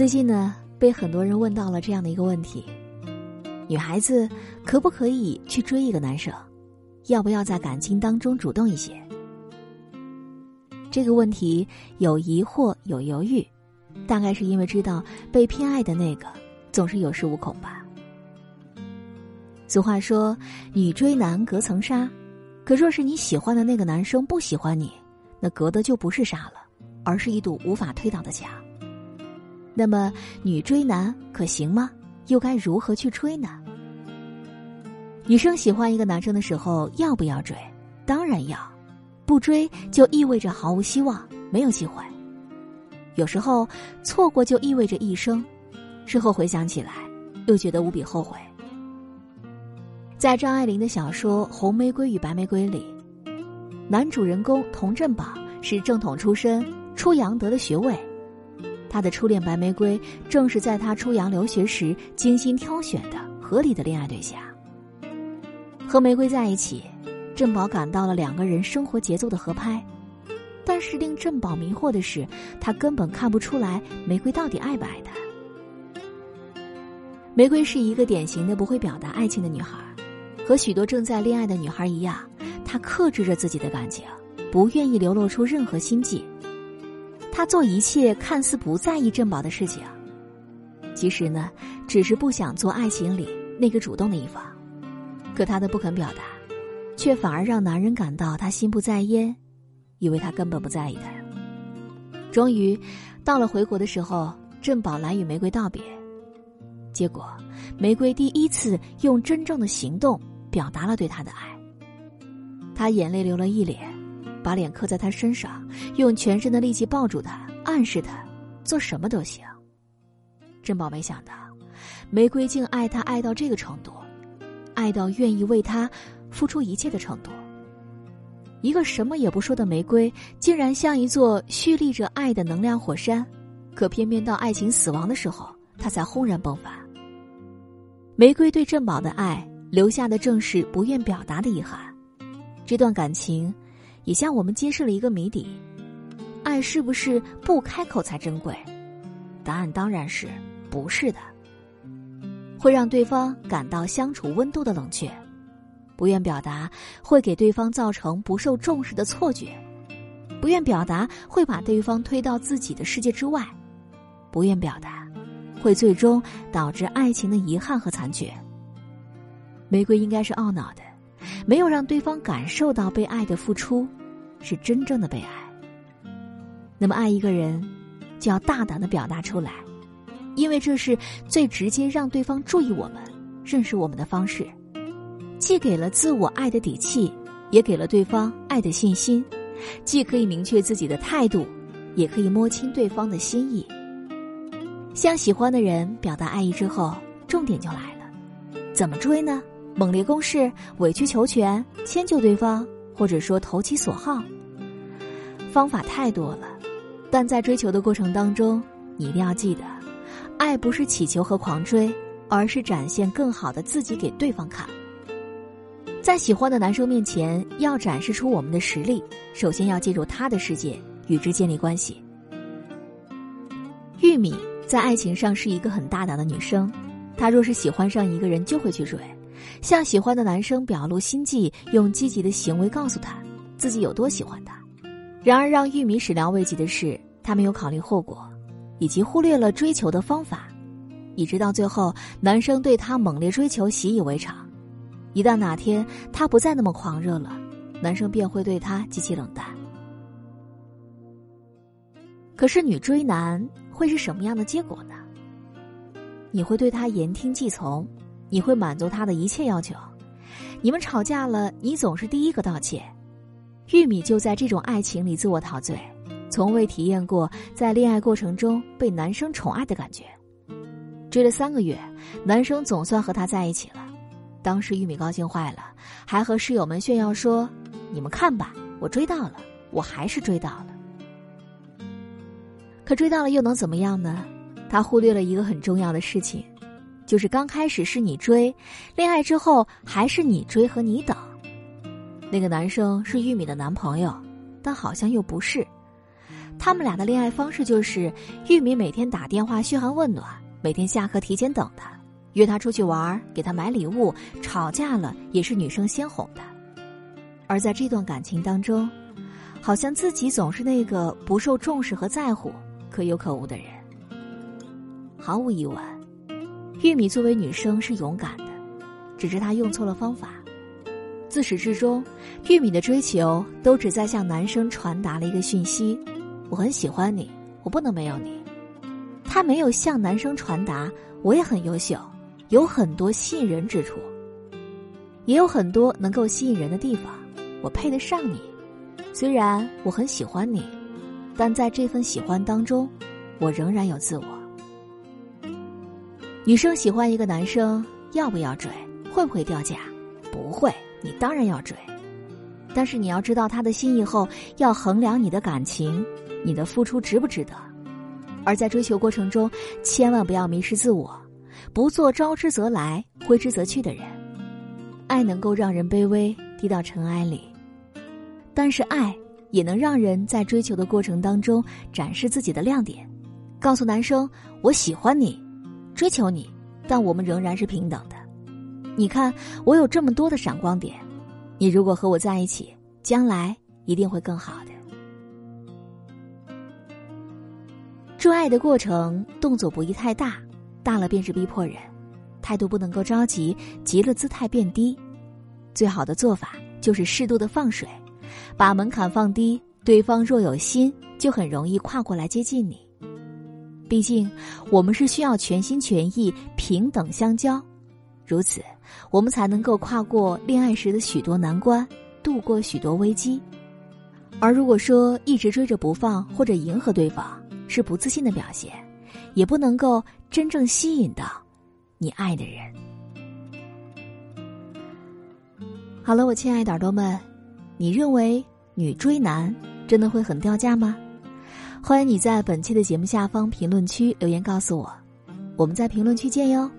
最近呢，被很多人问到了这样的一个问题：女孩子可不可以去追一个男生？要不要在感情当中主动一些？这个问题有疑惑有犹豫，大概是因为知道被偏爱的那个总是有恃无恐吧。俗话说“女追男隔层纱”，可若是你喜欢的那个男生不喜欢你，那隔的就不是纱了，而是一堵无法推倒的墙。那么，女追男可行吗？又该如何去追呢？女生喜欢一个男生的时候，要不要追？当然要，不追就意味着毫无希望，没有机会。有时候错过就意味着一生，事后回想起来，又觉得无比后悔。在张爱玲的小说《红玫瑰与白玫瑰》里，男主人公童振宝是正统出身，出洋得了学位。他的初恋白玫瑰，正是在他出洋留学时精心挑选的合理的恋爱对象。和玫瑰在一起，振宝感到了两个人生活节奏的合拍。但是令振宝迷惑的是，他根本看不出来玫瑰到底爱不爱他。玫瑰是一个典型的不会表达爱情的女孩，和许多正在恋爱的女孩一样，她克制着自己的感情，不愿意流露出任何心迹。他做一切看似不在意珍宝的事情，其实呢，只是不想做爱情里那个主动的一方。可他的不肯表达，却反而让男人感到他心不在焉，以为他根本不在意他。终于，到了回国的时候，珍宝来与玫瑰道别，结果玫瑰第一次用真正的行动表达了对他的爱。他眼泪流了一脸。把脸磕在他身上，用全身的力气抱住他，暗示他做什么都行。珍宝没想到，玫瑰竟爱他爱到这个程度，爱到愿意为他付出一切的程度。一个什么也不说的玫瑰，竟然像一座蓄力着爱的能量火山，可偏偏到爱情死亡的时候，他才轰然迸发。玫瑰对珍宝的爱，留下的正是不愿表达的遗憾。这段感情。也向我们揭示了一个谜底：爱是不是不开口才珍贵？答案当然是不是的。会让对方感到相处温度的冷却，不愿表达会给对方造成不受重视的错觉，不愿表达会把对方推到自己的世界之外，不愿表达会最终导致爱情的遗憾和残缺。玫瑰应该是懊恼的。没有让对方感受到被爱的付出，是真正的被爱。那么，爱一个人，就要大胆的表达出来，因为这是最直接让对方注意我们、认识我们的方式，既给了自我爱的底气，也给了对方爱的信心，既可以明确自己的态度，也可以摸清对方的心意。向喜欢的人表达爱意之后，重点就来了，怎么追呢？猛烈攻势、委曲求全、迁就对方，或者说投其所好，方法太多了。但在追求的过程当中，你一定要记得，爱不是乞求和狂追，而是展现更好的自己给对方看。在喜欢的男生面前，要展示出我们的实力，首先要进入他的世界，与之建立关系。玉米在爱情上是一个很大胆的女生，她若是喜欢上一个人，就会去追。向喜欢的男生表露心迹，用积极的行为告诉他自己有多喜欢他。然而，让玉米始料未及的是，他没有考虑后果，以及忽略了追求的方法，以直到最后，男生对他猛烈追求习以为常。一旦哪天他不再那么狂热了，男生便会对他极其冷淡。可是，女追男会是什么样的结果呢？你会对他言听计从。你会满足他的一切要求，你们吵架了，你总是第一个道歉。玉米就在这种爱情里自我陶醉，从未体验过在恋爱过程中被男生宠爱的感觉。追了三个月，男生总算和她在一起了。当时玉米高兴坏了，还和室友们炫耀说：“你们看吧，我追到了，我还是追到了。”可追到了又能怎么样呢？他忽略了一个很重要的事情。就是刚开始是你追，恋爱之后还是你追和你等。那个男生是玉米的男朋友，但好像又不是。他们俩的恋爱方式就是玉米每天打电话嘘寒问暖，每天下课提前等他，约他出去玩，给他买礼物，吵架了也是女生先哄的。而在这段感情当中，好像自己总是那个不受重视和在乎、可有可无的人。毫无疑问，玉米作为女生是勇敢的，只是她用错了方法。自始至终，玉米的追求都只在向男生传达了一个讯息：我很喜欢你，我不能没有你。她没有向男生传达我也很优秀，有很多吸引人之处，也有很多能够吸引人的地方，我配得上你。虽然我很喜欢你，但在这份喜欢当中，我仍然有自我。女生喜欢一个男生，要不要追？会不会掉价？不会。你当然要追，但是你要知道他的心意后，要衡量你的感情，你的付出值不值得。而在追求过程中，千万不要迷失自我，不做招之则来，挥之则去的人。爱能够让人卑微，低到尘埃里，但是爱也能让人在追求的过程当中展示自己的亮点，告诉男生我喜欢你，追求你，但我们仍然是平等的。你看，我有这么多的闪光点，你如果和我在一起，将来一定会更好的。追爱的过程，动作不宜太大，大了便是逼迫人；态度不能够着急，急了姿态变低。最好的做法就是适度的放水，把门槛放低，对方若有心，就很容易跨过来接近你。毕竟，我们是需要全心全意、平等相交。如此，我们才能够跨过恋爱时的许多难关，度过许多危机。而如果说一直追着不放或者迎合对方，是不自信的表现，也不能够真正吸引到你爱的人。好了，我亲爱的耳朵们，你认为女追男真的会很掉价吗？欢迎你在本期的节目下方评论区留言告诉我，我们在评论区见哟。